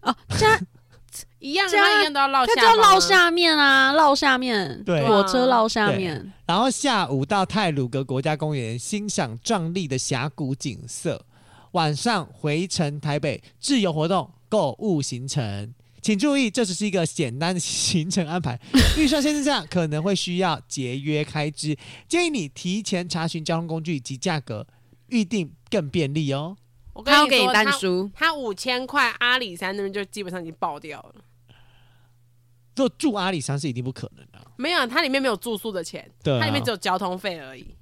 哦，嘉 一样，他一样都要绕，他就要绕下面啊，落下面，对，火车落下面。然后下午到泰鲁阁国家公园欣赏壮丽的峡谷景色，晚上回程台北自由活动购物行程。请注意，这只是一个简单的行程安排，预算先是这样，可能会需要节约开支，建议你提前查询交通工具及价格。预定更便利哦。我跟你说，他要给你单书，他五千块，阿里山那边就基本上已经爆掉了。就住阿里山是一定不可能的，啊，没有，它里面没有住宿的钱，对，啊，它里面只有交通费而已。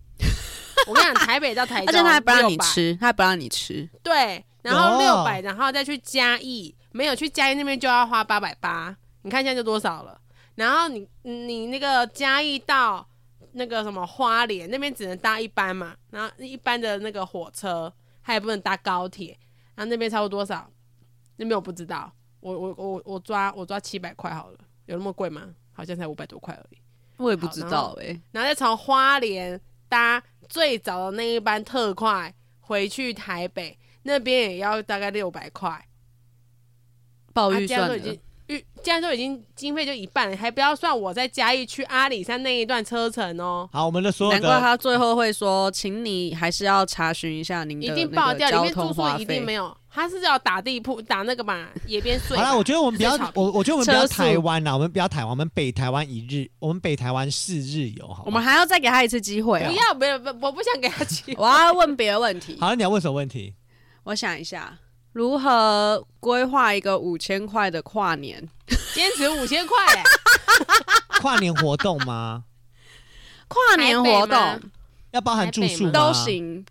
我跟你讲，台北到台 中，而且他还不让你吃，他还不让你吃。对，然后六百，然后再去嘉义，没有去嘉义那边就要花八百八。你看现在就多少了？然后你你那个嘉义到。那个什么花莲那边只能搭一班嘛，然后一般的那个火车，它也不能搭高铁，然后那边差不多多少？那边我不知道，我我我我抓我抓七百块好了，有那么贵吗？好像才五百多块而已，我也不知道哎、欸。然后再从花莲搭最早的那一班特快回去台北，那边也要大概六百块，报预算的。既然都已经经费就一半了，还不要算我在嘉义去阿里山那一段车程哦。好，我们的所有的难怪他最后会说，请你还是要查询一下您的一定爆掉，里面住宿一定没有。他是要打地铺打那个嘛，野边睡。好了，我觉得我们不要，我我觉得我们不要台湾呐，我们不要台湾，我们北台湾一日，我们北台湾四日游，好。我们还要再给他一次机会、喔。不要，不要，不，我不想给他机会。我要问别的问题。好了，你要问什么问题？我想一下。如何规划一个五千块的跨年？坚持五千块耶！跨年活动吗？跨年活动要包含住宿吗？都行，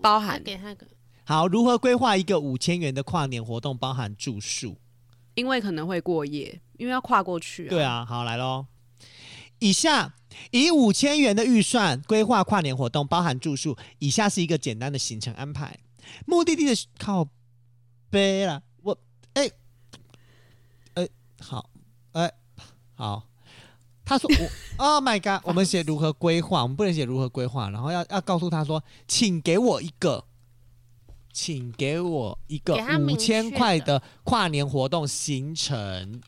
包含。给他个好，如何规划一个五千元的跨年活动，包含住宿？因为可能会过夜，因为要跨过去啊。对啊，好来喽。以下以五千元的预算规划跨年活动，包含住宿。以下是一个简单的行程安排。目的地的靠背啦，我哎哎、欸欸、好哎、欸、好。他说我 Oh my God，我们写如何规划，我们不能写如何规划，然后要要告诉他说，请给我一个，请给我一个五千块的跨年活动行程，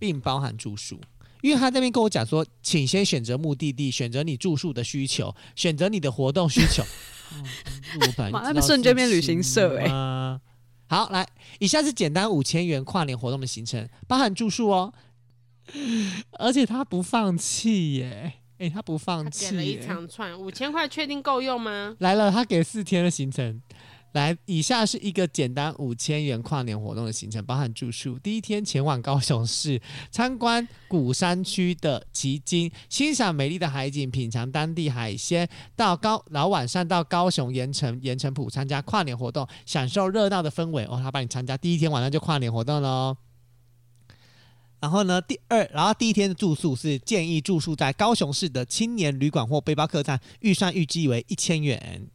并包含住宿。因为他那边跟我讲说，请先选择目的地，选择你住宿的需求，选择你的活动需求。马上瞬间变旅行社哎、欸！好，来，以下是简单五千元跨年活动的行程，包含住宿哦。而且他不放弃耶，哎、欸，他不放弃。点了一长串五千块，确定够用吗？来了，他给四天的行程。来，以下是一个简单五千元跨年活动的行程，包含住宿。第一天前往高雄市参观鼓山区的旗津，欣赏美丽的海景，品尝当地海鲜。到高，然后晚上到高雄盐城盐城埔参加跨年活动，享受热闹的氛围。哦，他帮你参加，第一天晚上就跨年活动喽。然后呢，第二，然后第一天的住宿是建议住宿在高雄市的青年旅馆或背包客栈，预算预计为一千元。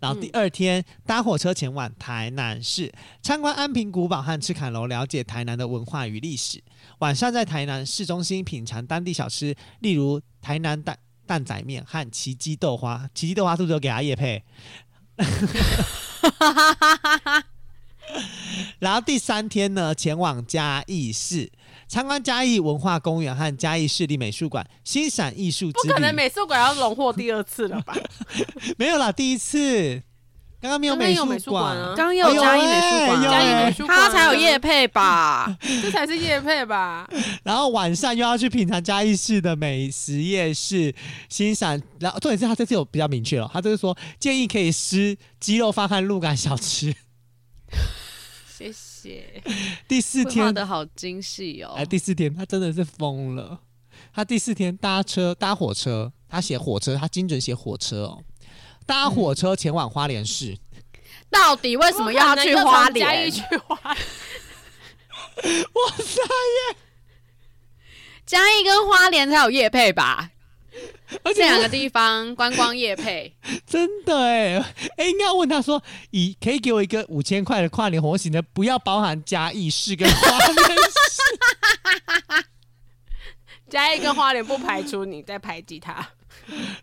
然后第二天、嗯、搭火车前往台南市参观安平古堡和赤坎楼，了解台南的文化与历史。晚上在台南市中心品尝当地小吃，例如台南蛋蛋仔面和奇迹豆花。奇迹豆花是不是有给阿叶配？然后第三天呢，前往嘉义市参观嘉义文化公园和嘉义市立美术馆，欣赏艺术。不可能美术馆要荣获第二次了吧？没有啦，第一次。刚刚没有美术馆啊，刚刚有嘉义美术馆，嘉义美术馆他才有夜配吧？这才是夜配吧？然后晚上又要去品尝嘉义市的美食夜市，欣赏。然后重点是他这次有比较明确了，他就是说建议可以吃鸡肉饭和鹿港小吃。谢谢。第四天的好精细哦！哎，第四天他真的是疯了。他第四天搭车搭火车，他写火车，他精准写火车哦。搭火车前往花莲市，嗯，到底为什么要去花莲？哇塞耶！嘉义跟花莲才有夜配吧？而且两个地方观光业配，真的哎哎，应该要问他说，以可以给我一个五千块的跨年活动的，不要包含嘉义市跟花莲市。嘉义跟花莲不排除你在排挤他。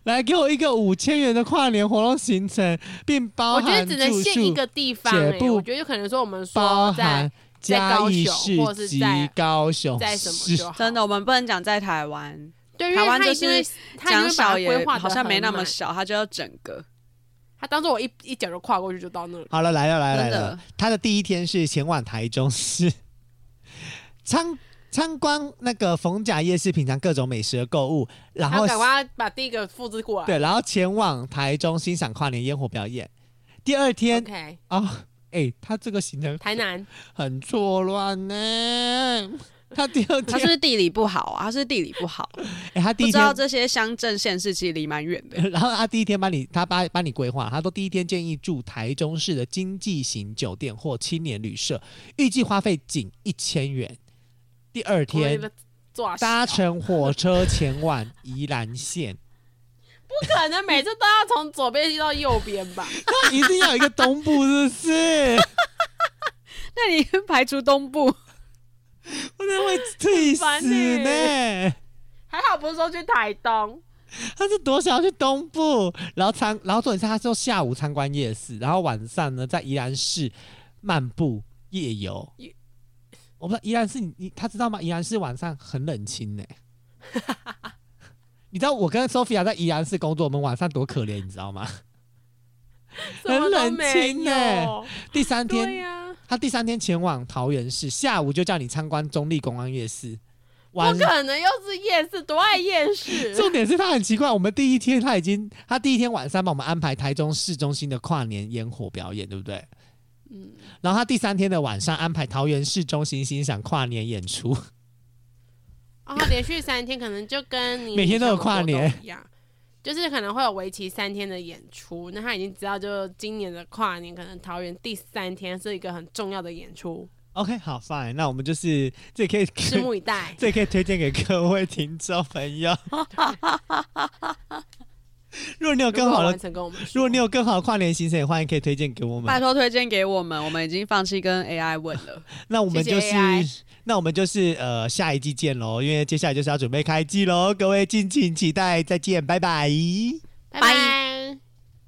来给我一个五千元的跨年活动行程，并包含。我觉得只能限一个地方、欸。我觉得有可能说我们说在嘉义市或是在高雄，在什么就好。真的，我们不能讲在台湾。对，台湾就是讲小也好像没那么小，他就要整个。他当做我一一脚就跨过去就到那里。好了，来了来了来了。他的第一天是前往台中市参。参观那个逢甲夜市，品尝各种美食和购物，然后赶快把第一个复制过来。对，然后前往台中欣赏跨年烟火表演。第二天，OK 啊，哎、欸，他这个行程台南很错乱呢。他第二天他是不是地理不好啊？他是，地理不好。哎、欸，他第一天知道这些乡镇县市其实离蛮远的。然后他第一天帮你，他帮帮你规划。他都第一天建议住台中市的经济型酒店或青年旅社，预计花费仅一千元。第二天搭乘火车前往宜兰县，不可能每次都要从左边去到右边吧？那一定要有一个东部，是不是？那你排除东部，我真的会气死呢、欸。还好不是说去台东，他是多想要去东部，然后参，然后重点是他说下午参观夜市，然后晚上呢在宜兰市漫步夜游。我不知道宜兰市，你你他知道吗？宜兰市晚上很冷清呢。你知道我跟 Sophia 在宜兰市工作，我们晚上多可怜，你知道吗？很冷清呢。第三天，啊、他第三天前往桃园市，下午就叫你参观中立公安夜市。不可能又是夜市，多爱夜市。重点是他很奇怪，我们第一天他已经，他第一天晚上帮我们安排台中市中心的跨年烟火表演，对不对？嗯，然后他第三天的晚上安排桃园市中心欣赏跨年演出。哦，连续三天可能就跟你每天都有跨年一样，就是可能会有为期三天的演出。那他已经知道，就今年的跨年可能桃园第三天是一个很重要的演出。OK，好，Fine，那我们就是这也可以拭目以待，这也可以推荐给各位听众朋友。如果你有更好的，如果你有更好的跨年行程，也欢迎可以推荐给我们。拜托推荐给我们，我们已经放弃跟 AI 问了。那我们就是，那我们就是呃下一季见喽，因为接下来就是要准备开机喽，各位敬请期待，再见，拜拜，拜拜。